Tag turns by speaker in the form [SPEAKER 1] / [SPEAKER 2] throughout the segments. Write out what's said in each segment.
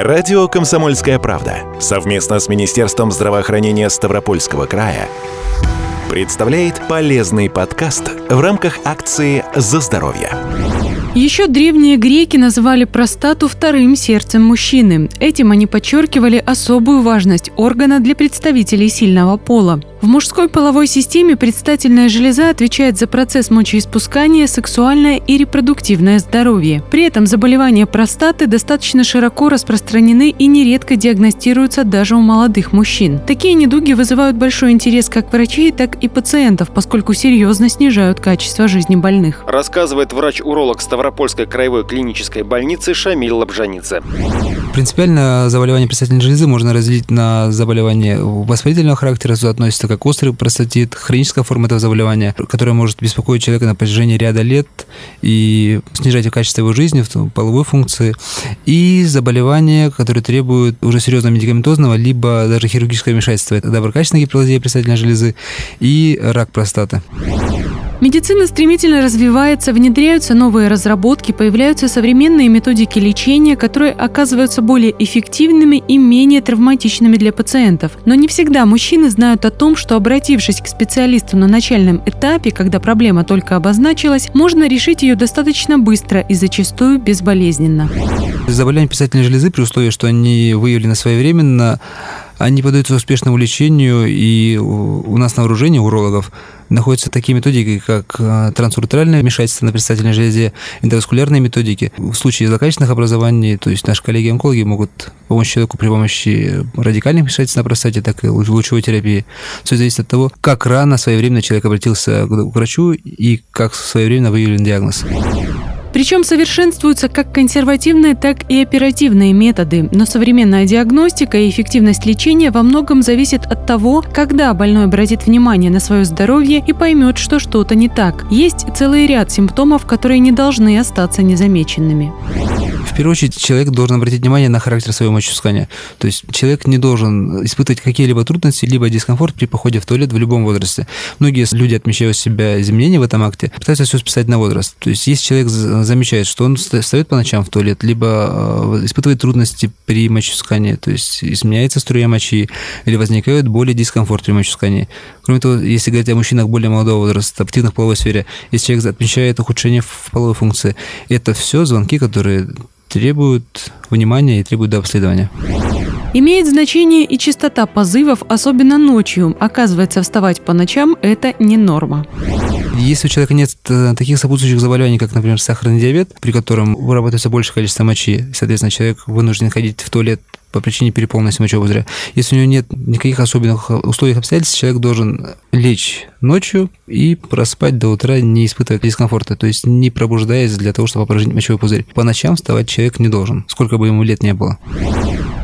[SPEAKER 1] Радио «Комсомольская правда» совместно с Министерством здравоохранения Ставропольского края представляет полезный подкаст в рамках акции «За здоровье».
[SPEAKER 2] Еще древние греки называли простату вторым сердцем мужчины. Этим они подчеркивали особую важность органа для представителей сильного пола. В мужской половой системе предстательная железа отвечает за процесс мочеиспускания, сексуальное и репродуктивное здоровье. При этом заболевания простаты достаточно широко распространены и нередко диагностируются даже у молодых мужчин. Такие недуги вызывают большой интерес как врачей, так и пациентов, поскольку серьезно снижают качество жизни больных.
[SPEAKER 3] Рассказывает врач-уролог Ставропольской краевой клинической больницы Шамиль Лабжаница.
[SPEAKER 4] Принципиально заболевание предстательной железы можно разделить на заболевание воспалительного характера, сюда относится как острый простатит, хроническая форма этого заболевания, которая может беспокоить человека на протяжении ряда лет и снижать качество его жизни, половой функции, и заболевания, которые требуют уже серьезного медикаментозного, либо даже хирургического вмешательства. Это доброкачественная гиперплазия предстательной железы и рак простаты.
[SPEAKER 2] Медицина стремительно развивается, внедряются новые разработки, появляются современные методики лечения, которые оказываются более эффективными и менее травматичными для пациентов. Но не всегда мужчины знают о том, что обратившись к специалисту на начальном этапе, когда проблема только обозначилась, можно решить ее достаточно быстро и зачастую безболезненно.
[SPEAKER 4] Заболевания писательной железы при условии, что они выявлены своевременно, они поддаются успешному лечению, и у нас на вооружении урологов находятся такие методики, как э, трансуртральное вмешательство на предстательной железе, эндоваскулярные методики. В случае злокачественных образований, то есть наши коллеги-онкологи могут помочь человеку при помощи радикальных вмешательств на простате, так и лучевой терапии. Все зависит от того, как рано, своевременно человек обратился к врачу и как своевременно выявлен диагноз.
[SPEAKER 2] Причем совершенствуются как консервативные, так и оперативные методы. Но современная диагностика и эффективность лечения во многом зависит от того, когда больной обратит внимание на свое здоровье и поймет, что что-то не так. Есть целый ряд симптомов, которые не должны остаться незамеченными.
[SPEAKER 4] Первую очередь, человек должен обратить внимание на характер своего мочеиспускания. То есть человек не должен испытывать какие-либо трудности, либо дискомфорт при походе в туалет в любом возрасте. Многие люди отмечают себя изменения в этом акте, пытаются все списать на возраст. То есть если человек замечает, что он встает по ночам в туалет, либо э, испытывает трудности при мочеиспускании, то есть изменяется струя мочи, или возникает более дискомфорт при мочеиспускании. Кроме того, если говорить о мужчинах более молодого возраста, активных в половой сфере, если человек отмечает ухудшение в половой функции, это все звонки, которые требуют внимания и требуют обследования.
[SPEAKER 2] Имеет значение и частота позывов, особенно ночью. Оказывается, вставать по ночам – это не норма.
[SPEAKER 4] Если у человека нет э, таких сопутствующих заболеваний, как, например, сахарный диабет, при котором вырабатывается большее количество мочи, соответственно, человек вынужден ходить в туалет по причине переполненности мочевого пузыря. Если у него нет никаких особенных условий обстоятельств, человек должен лечь ночью и проспать до утра, не испытывая дискомфорта, то есть не пробуждаясь для того, чтобы опорожнить мочевой пузырь. По ночам вставать человек не должен, сколько бы ему лет не было.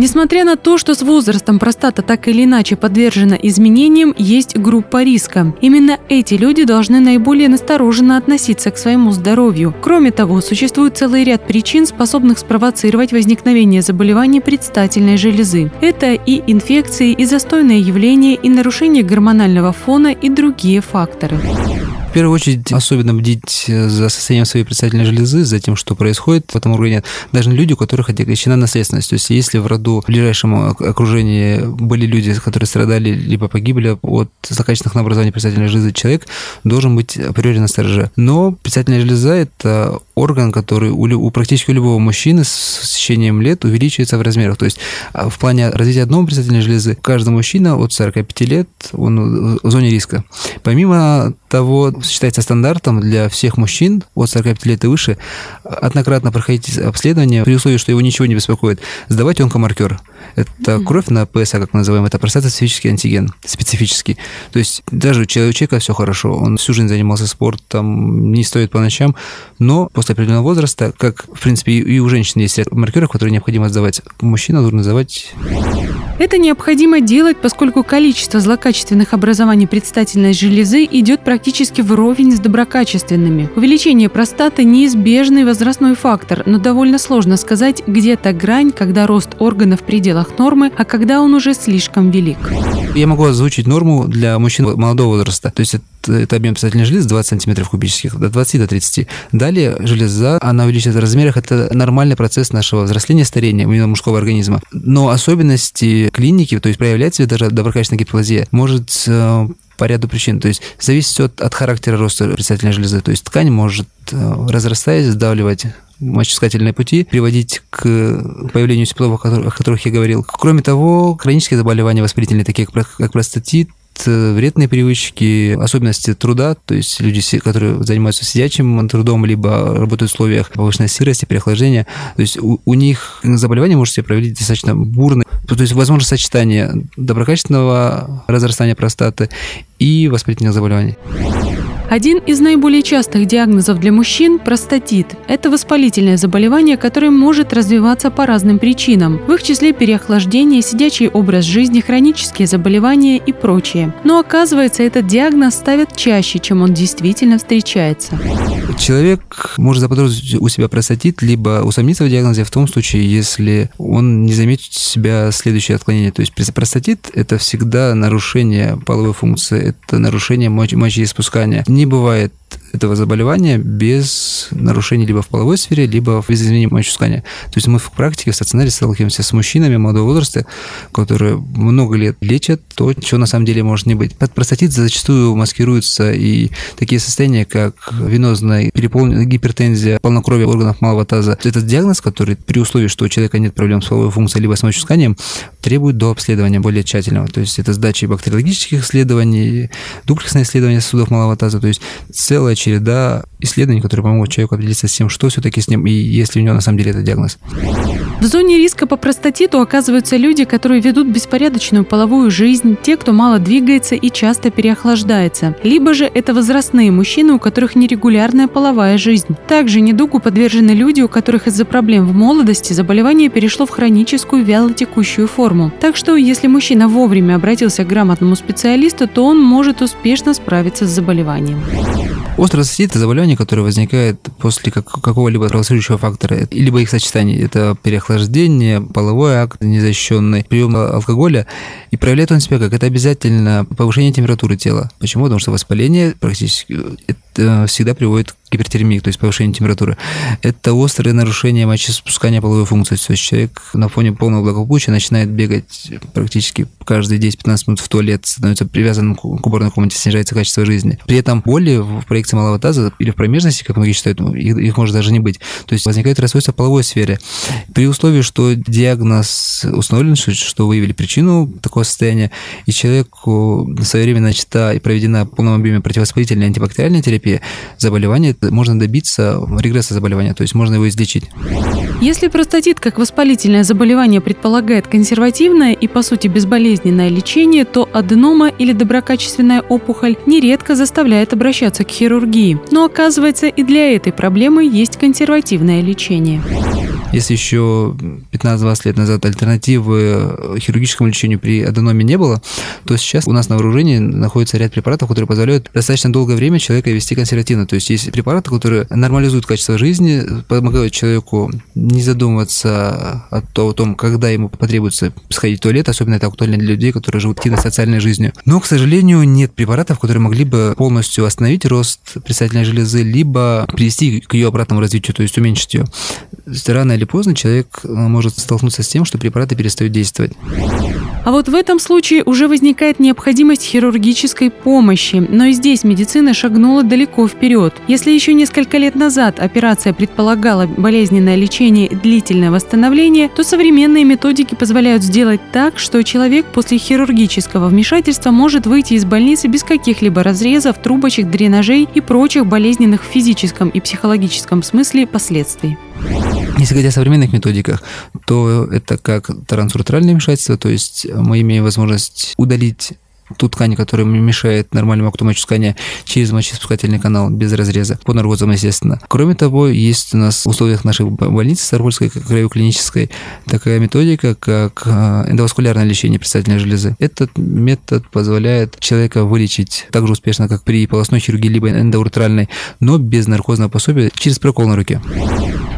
[SPEAKER 2] Несмотря на то, что с возрастом простата так или иначе подвержена изменениям, есть группа риска. Именно эти люди должны наиболее настороженно относиться к своему здоровью. Кроме того, существует целый ряд причин, способных спровоцировать возникновение заболеваний предстательной железы. Это и инфекции, и застойные явления, и нарушение гормонального фона, и другие факторы.
[SPEAKER 4] В первую очередь, особенно бдить э, за состоянием своей предстательной железы, за тем, что происходит в этом органе, даже люди, у которых отягощена наследственность. То есть, если в роду, в ближайшем окружении были люди, которые страдали либо погибли от злокачественных на образование предстательной железы, человек должен быть априори на стороже. Но предстательная железа – это орган, который у, у практически у любого мужчины с течением лет увеличивается в размерах. То есть, а, в плане развития одной предстательной железы, каждый мужчина от 45 лет, он в зоне риска. Помимо того, считается стандартом для всех мужчин от 45 лет и выше однократно проходить обследование при условии, что его ничего не беспокоит, сдавать онкомаркер. Это кровь на ПСА, как мы называем, это простатоспецифический антиген, специфический. То есть даже у человека все хорошо, он всю жизнь занимался спортом, не стоит по ночам, но после определенного возраста, как, в принципе, и у женщин есть ряд маркеров, которые необходимо сдавать, мужчина должен сдавать
[SPEAKER 2] это необходимо делать, поскольку количество злокачественных образований предстательной железы идет практически вровень с доброкачественными. Увеличение простаты – неизбежный возрастной фактор, но довольно сложно сказать, где та грань, когда рост органов в пределах нормы, а когда он уже слишком велик.
[SPEAKER 4] Я могу озвучить норму для мужчин молодого возраста. То есть это, объем предстательной железы 20 сантиметров кубических, до 20 до 30. Далее железа, она увеличивается в размерах. Это нормальный процесс нашего взросления, старения именно мужского организма. Но особенности клиники, то есть проявлять себя даже доброкачественная гиперплазия, может э, по ряду причин. То есть зависит от, от характера роста предстательной железы. То есть ткань может, э, разрастаясь, сдавливать мочеиспускательные пути, приводить к появлению симптомов, о которых я говорил. Кроме того, хронические заболевания воспалительные, такие как простатит, вредные привычки, особенности труда, то есть люди, которые занимаются сидячим трудом, либо работают в условиях повышенной сырости, переохлаждения, то есть у, у них заболевание может себя проявить достаточно бурно, то есть возможно сочетание доброкачественного разрастания простаты и воспалительных заболеваний.
[SPEAKER 2] Один из наиболее частых диагнозов для мужчин – простатит. Это воспалительное заболевание, которое может развиваться по разным причинам, в их числе переохлаждение, сидячий образ жизни, хронические заболевания и прочее. Но оказывается, этот диагноз ставят чаще, чем он действительно встречается.
[SPEAKER 4] Человек может заподозрить у себя простатит, либо усомниться в диагнозе в том случае, если он не заметит у себя следующее отклонение. То есть простатит – это всегда нарушение половой функции, это нарушение мочеиспускания не бывает этого заболевания без нарушений либо в половой сфере, либо без изменения мочеиспускания. То есть мы в практике в стационаре сталкиваемся с мужчинами молодого возраста, которые много лет лечат то, чего на самом деле может не быть. Под простатит зачастую маскируются и такие состояния, как венозная переполненная гипертензия, полнокровие органов малого таза. Этот диагноз, который при условии, что у человека нет проблем с половой функцией либо с мочеиспусканием, требует до обследования более тщательного. То есть это сдача бактериологических исследований, дуплексное исследование сосудов малого таза, то есть целая череда исследований, которые помогут человеку определиться с тем, что все-таки с ним, и если у него на самом деле это диагноз.
[SPEAKER 2] В зоне риска по простатиту оказываются люди, которые ведут беспорядочную половую жизнь, те, кто мало двигается и часто переохлаждается. Либо же это возрастные мужчины, у которых нерегулярная половая жизнь. Также недугу подвержены люди, у которых из-за проблем в молодости заболевание перешло в хроническую вялотекущую форму. Так что, если мужчина вовремя обратился к грамотному специалисту, то он может успешно справиться с заболеванием.
[SPEAKER 4] Острый это заболевание, которое возникает после какого-либо провоцирующего фактора, либо их сочетаний. Это переохлаждение, половой акт незащищенный, прием алкоголя. И проявляет он себя как? Это обязательно повышение температуры тела. Почему? Потому что воспаление практически это всегда приводит гипертермии, то есть повышение температуры. Это острое нарушение мочеиспускания половой функции. То есть человек на фоне полного благополучия начинает бегать практически каждые 10-15 минут в туалет, становится привязанным к уборной комнате, снижается качество жизни. При этом боли в проекции малого таза или в промежности, как многие считают, ну, их, их может даже не быть. То есть возникает расстройство в половой сфере. При условии, что диагноз установлен, что выявили причину такого состояния, и человеку своевременно начата и проведена в полном объеме противовоспалительная антибактериальная терапия, заболевание можно добиться регресса заболевания, то есть можно его излечить.
[SPEAKER 2] Если простатит как воспалительное заболевание предполагает консервативное и, по сути, безболезненное лечение, то аденома или доброкачественная опухоль нередко заставляет обращаться к хирургии. Но оказывается, и для этой проблемы есть консервативное лечение.
[SPEAKER 4] Если еще 15-20 лет назад альтернативы хирургическому лечению при аденоме не было, то сейчас у нас на вооружении находится ряд препаратов, которые позволяют достаточно долгое время человека вести консервативно. То есть есть препараты, которые нормализуют качество жизни, помогают человеку не задумываться о том, когда ему потребуется сходить в туалет, особенно это актуально для людей, которые живут активной социальной жизнью. Но, к сожалению, нет препаратов, которые могли бы полностью остановить рост предстательной железы, либо привести к ее обратному развитию, то есть уменьшить ее. Рано или поздно человек э, может столкнуться с тем, что препараты перестают действовать.
[SPEAKER 2] А вот в этом случае уже возникает необходимость хирургической помощи. Но и здесь медицина шагнула далеко вперед. Если еще несколько лет назад операция предполагала болезненное лечение и длительное восстановление, то современные методики позволяют сделать так, что человек после хирургического вмешательства может выйти из больницы без каких-либо разрезов, трубочек, дренажей и прочих болезненных в физическом и психологическом смысле последствий.
[SPEAKER 4] Если говорить о современных методиках, то это как трансуртральное вмешательство, то есть мы имеем возможность удалить ту ткань, которая мешает нормальному акту мочеиспускания через мочеиспускательный канал без разреза, по наркозам, естественно. Кроме того, есть у нас в условиях нашей больницы Ставропольской краевой клинической такая методика, как э, эндоваскулярное лечение предстательной железы. Этот метод позволяет человека вылечить так же успешно, как при полостной хирургии либо эндоуртральной, но без наркозного пособия через прокол на руке.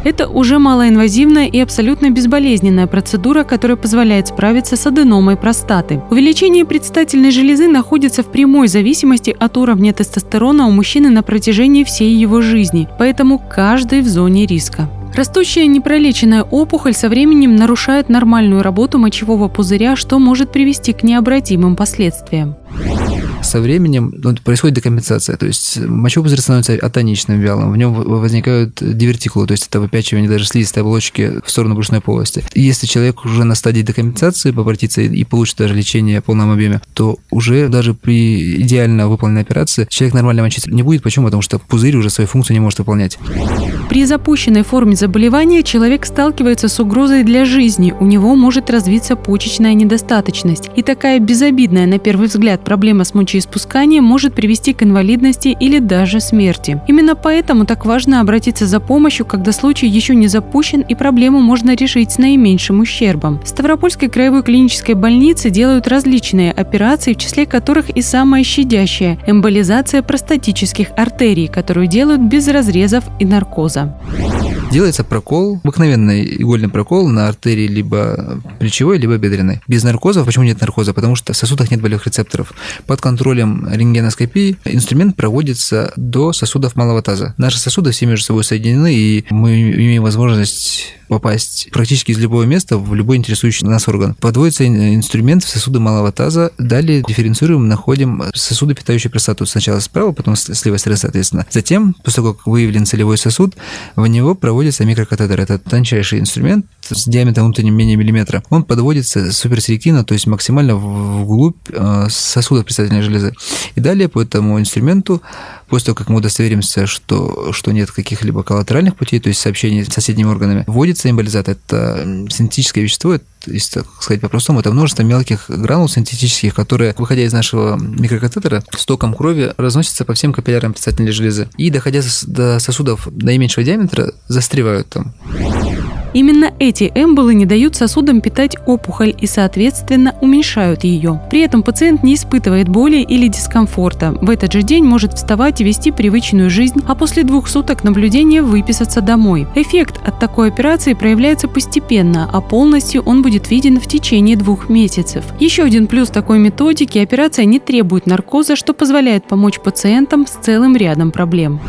[SPEAKER 2] Это уже малоинвазивная и абсолютно безболезненная процедура, которая позволяет справиться с аденомой простаты. Увеличение предстательной железы находится в прямой зависимости от уровня тестостерона у мужчины на протяжении всей его жизни, поэтому каждый в зоне риска. Растущая непролеченная опухоль со временем нарушает нормальную работу мочевого пузыря, что может привести к необратимым последствиям
[SPEAKER 4] со временем ну, происходит декомпенсация, то есть пузырь становится атоничным, вялым, в нем возникают дивертикулы, то есть это выпячивание даже слизистой оболочки в сторону брюшной полости. Если человек уже на стадии декомпенсации обратится и получит даже лечение в полном объеме, то уже даже при идеально выполненной операции человек нормально мочиться не будет. Почему? Потому что пузырь уже свою функцию не может выполнять.
[SPEAKER 2] При запущенной форме заболевания человек сталкивается с угрозой для жизни, у него может развиться почечная недостаточность. И такая безобидная на первый взгляд проблема с мочеиспусканием мочеиспускание может привести к инвалидности или даже смерти. Именно поэтому так важно обратиться за помощью, когда случай еще не запущен и проблему можно решить с наименьшим ущербом. В Ставропольской краевой клинической больнице делают различные операции, в числе которых и самая щадящая – эмболизация простатических артерий, которую делают без разрезов и наркоза.
[SPEAKER 4] Делается прокол, обыкновенный игольный прокол на артерии либо плечевой, либо бедренной. Без наркоза. Почему нет наркоза? Потому что в сосудах нет болевых рецепторов. Под контролем рентгеноскопии инструмент проводится до сосудов малого таза. Наши сосуды все между собой соединены, и мы имеем возможность попасть практически из любого места в любой интересующий нас орган. Подводится инструмент в сосуды малого таза, далее дифференцируем, находим сосуды, питающие простату. Сначала справа, потом с левой стороны, соответственно. Затем, после того, как выявлен целевой сосуд, в него проводится микрокатетер. Это тончайший инструмент с диаметром внутренним менее миллиметра. Он подводится суперселективно, то есть максимально вглубь э, сосуда предстательной железы. И далее по этому инструменту После того, как мы удостоверимся, что, что нет каких-либо коллатеральных путей, то есть сообщений с соседними органами, вводится эмболизат. Это синтетическое вещество, это, если так сказать по-простому, это множество мелких гранул синтетических, которые, выходя из нашего микрокатетера, с током крови разносятся по всем капиллярам предстательной железы. И, доходя до сосудов наименьшего диаметра, застревают там.
[SPEAKER 2] Именно эти эмболы не дают сосудам питать опухоль и, соответственно, уменьшают ее. При этом пациент не испытывает боли или дискомфорта. В этот же день может вставать и вести привычную жизнь, а после двух суток наблюдения выписаться домой. Эффект от такой операции проявляется постепенно, а полностью он будет виден в течение двух месяцев. Еще один плюс такой методики – операция не требует наркоза, что позволяет помочь пациентам с целым рядом проблем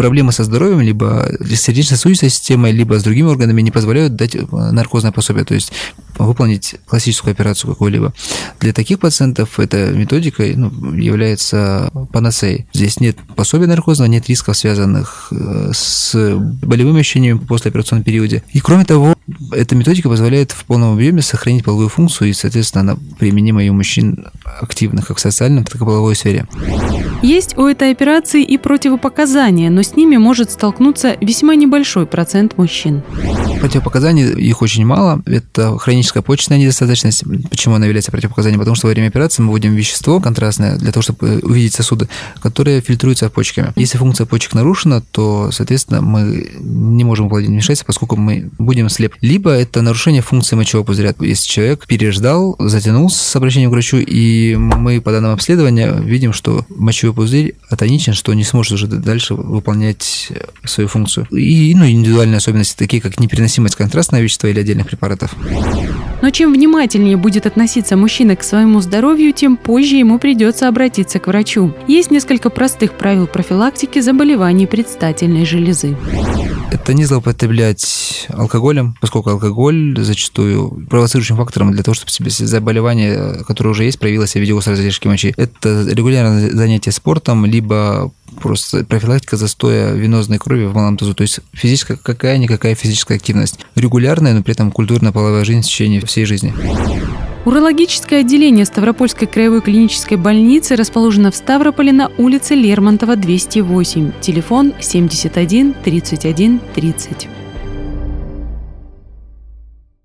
[SPEAKER 4] проблемы со здоровьем, либо с сердечно-сосудистой системой, либо с другими органами не позволяют дать э, наркозное пособие, то есть выполнить классическую операцию какую-либо. Для таких пациентов эта методика ну, является панацеей. Здесь нет пособия наркозного, нет рисков, связанных э, с болевыми ощущениями в послеоперационном периоде. И кроме того, эта методика позволяет в полном объеме сохранить половую функцию, и, соответственно, она применима и у мужчин активных как в социальном, так и в половой сфере.
[SPEAKER 2] Есть у этой операции и противопоказания, но с ними может столкнуться весьма небольшой процент мужчин.
[SPEAKER 4] Противопоказаний их очень мало. Это хроническая почечная недостаточность. Почему она является противопоказанием? Потому что во время операции мы вводим вещество контрастное для того, чтобы увидеть сосуды, которые фильтруются почками. Если функция почек нарушена, то, соответственно, мы не можем выполнять вмешательство, поскольку мы будем слеп. Либо это нарушение функции мочевого пузыря. Если человек переждал, затянул с обращением к врачу, и мы по данным обследования видим, что мочевой пузырь атоничен, что не сможет уже дальше выполнять свою функцию. И ну, индивидуальные особенности, такие как непереносимость контрастного вещества или отдельных препаратов.
[SPEAKER 2] Но чем внимательнее будет относиться мужчина к своему здоровью, тем позже ему придется обратиться к врачу. Есть несколько простых правил профилактики заболеваний предстательной железы.
[SPEAKER 4] Это не злоупотреблять алкоголем, поскольку алкоголь зачастую провоцирующим фактором для того, чтобы себе заболевание, которое уже есть, проявилось в виде острой задержки мочи. Это регулярное занятие спортом, либо просто профилактика застоя венозной крови в малом тазу. То есть физическая какая-никакая физическая активность. Регулярная, но при этом культурно-половая жизнь в течение всей жизни.
[SPEAKER 2] Урологическое отделение Ставропольской краевой клинической больницы расположено в Ставрополе на улице Лермонтова, 208. Телефон 71 31 30.